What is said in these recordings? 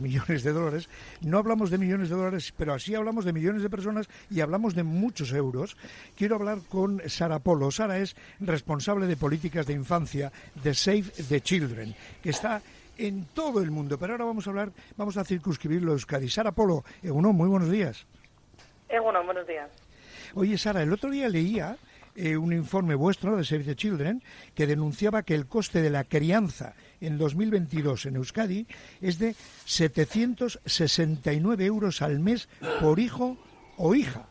millones de dólares. No hablamos de millones de dólares, pero así hablamos de millones de personas y hablamos de muchos euros. Quiero hablar con Sara Polo. Sara es responsable de políticas de infancia de Save the Children, que está en todo el mundo. Pero ahora vamos a hablar, vamos a circunscribirlo a Euskadi. Sara Polo, Egunon, muy buenos días. Egunon, buenos días. Oye, Sara, el otro día leía eh, un informe vuestro de Save the Children que denunciaba que el coste de la crianza en 2022 en Euskadi es de 769 euros al mes por hijo o hija.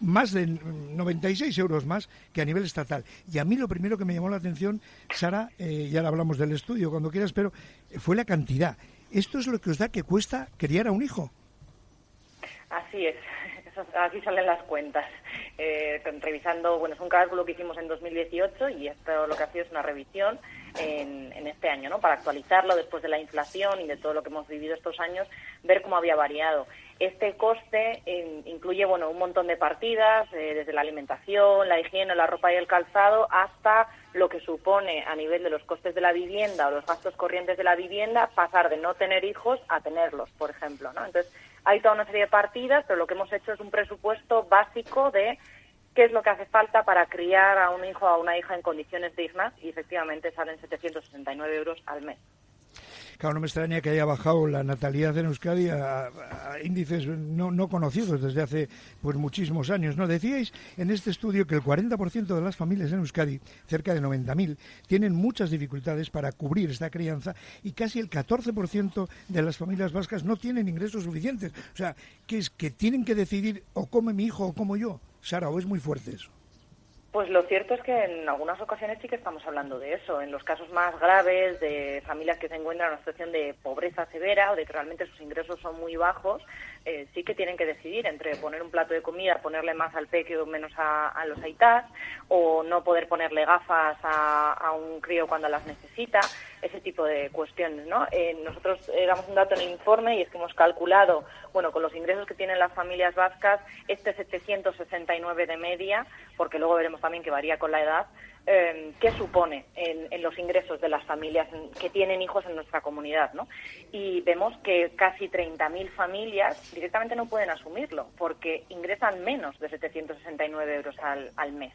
Más de 96 euros más que a nivel estatal. Y a mí lo primero que me llamó la atención, Sara, eh, ya hablamos del estudio cuando quieras, pero fue la cantidad. ¿Esto es lo que os da que cuesta criar a un hijo? Así es, así salen las cuentas. Eh, revisando, bueno, es un cálculo que hicimos en 2018 y esto lo que ha sido es una revisión en, en, este año, ¿no? Para actualizarlo después de la inflación y de todo lo que hemos vivido estos años, ver cómo había variado. Este coste incluye, bueno, un montón de partidas, eh, desde la alimentación, la higiene, la ropa y el calzado, hasta lo que supone a nivel de los costes de la vivienda o los gastos corrientes de la vivienda pasar de no tener hijos a tenerlos, por ejemplo, ¿no? Entonces, hay toda una serie de partidas, pero lo que hemos hecho es un presupuesto básico de qué es lo que hace falta para criar a un hijo o a una hija en condiciones dignas y efectivamente salen 769 euros al mes. Claro, no me extraña que haya bajado la natalidad en Euskadi a, índices no, no, conocidos desde hace pues muchísimos años. ¿no? Decíais en este estudio que el 40% de las familias en Euskadi, cerca de 90.000, tienen muchas dificultades para cubrir esta crianza y casi el 14% de las familias vascas no tienen ingresos suficientes. O sea, que es que tienen que decidir o come mi hijo o como yo. Sara, ¿o es muy fuerte eso? Pues lo cierto es que en algunas ocasiones sí que estamos hablando de eso. En los casos más graves de familias que se encuentran en una situación de pobreza severa o de que realmente sus ingresos son muy bajos, eh, sí que tienen que decidir entre poner un plato de comida, ponerle más al peque o menos a, los aitas, o no poder ponerle gafas a, un crío cuando las necesita, ese tipo de cuestiones. ¿no? Eh, nosotros damos un dato en el informe y es que hemos calculado, bueno, con los ingresos que tienen las familias vascas, este 769 de media, porque luego veremos también que varía con la edad, eh, qué supone en, los ingresos de las familias que tienen hijos en nuestra comunidad, ¿no? Y vemos que casi 30.000 familias directamente no pueden asumirlo porque ingresan menos de 769 euros al, al mes.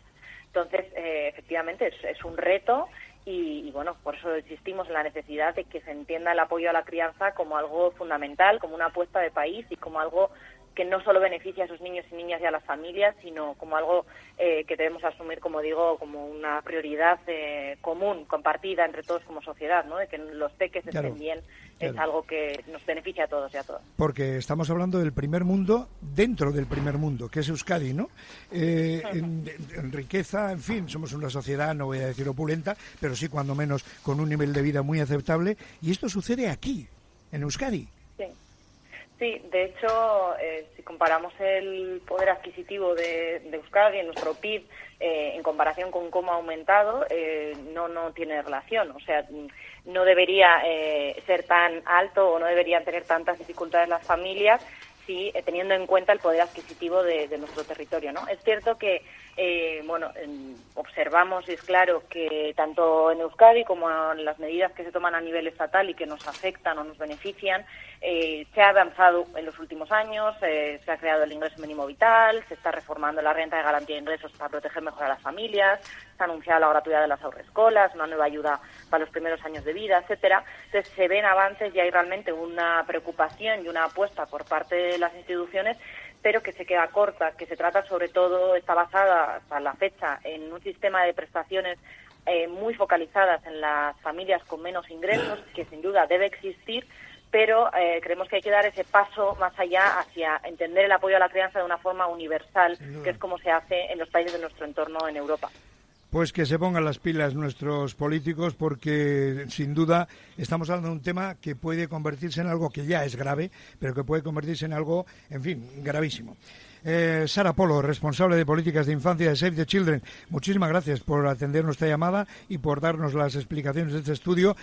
Entonces, eh, efectivamente, es, un reto y, y, bueno, por eso insistimos en la necesidad de que se entienda el apoyo a la crianza como algo fundamental, como una apuesta de país y como algo que no solo beneficia a sus niños y niñas y a las familias, sino como algo eh, que debemos asumir, como digo, como una prioridad eh, común, compartida entre todos como sociedad, ¿no? De que los peques estén bien es algo que nos beneficia a todos y a todas. Porque estamos hablando del primer mundo dentro del primer mundo, que es Euskadi, ¿no? Eh, en, riqueza, en fin, somos una sociedad, no voy a decir opulenta, pero sí cuando menos con un nivel de vida muy aceptable, y esto sucede aquí, en Euskadi. Sí, de hecho, eh, si comparamos el poder adquisitivo de, de Euskadi, en nuestro PIB, eh, en comparación con cómo ha aumentado, eh, no, no tiene relación. O sea, no debería ser tan alto o no deberían tener tantas dificultades las familias si teniendo en cuenta el poder adquisitivo de, de nuestro territorio. ¿no? Es cierto que eh, bueno, observamos y es claro que tanto en Euskadi como en las medidas que se toman a nivel estatal y que nos afectan o nos benefician, eh, se ha avanzado en los últimos años, eh, se ha creado el ingreso mínimo vital, se está reformando la renta de garantía de ingresos para proteger mejor a las familias, se ha anunciado la gratuidad de las ahorrescolas, una nueva ayuda para los primeros años de vida, etcétera. Entonces se ven avances y hay realmente una preocupación y una apuesta por parte de las instituciones pero que se queda corta, que se trata sobre todo, está basada hasta la fecha en un sistema de prestaciones eh, muy focalizadas en las familias con menos ingresos, que sin duda debe existir, pero eh, creemos que hay que dar ese paso más allá hacia entender el apoyo a la crianza de una forma universal, que es como se hace en los países de nuestro entorno en Europa. Pues que se pongan las pilas nuestros políticos porque sin duda estamos hablando de un tema que puede convertirse en algo que ya es grave, pero que puede convertirse en algo, en fin, gravísimo. Eh, Sara Polo, responsable de políticas de infancia de Save the Children, muchísimas gracias por atender nuestra llamada y por darnos las explicaciones de este estudio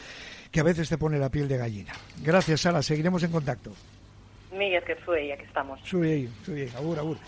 que a veces te pone la piel de gallina. Gracias, Sara, seguiremos en contacto. Miguel, que fue aquí estamos. Sube ahí, sube ahí, agur, agur.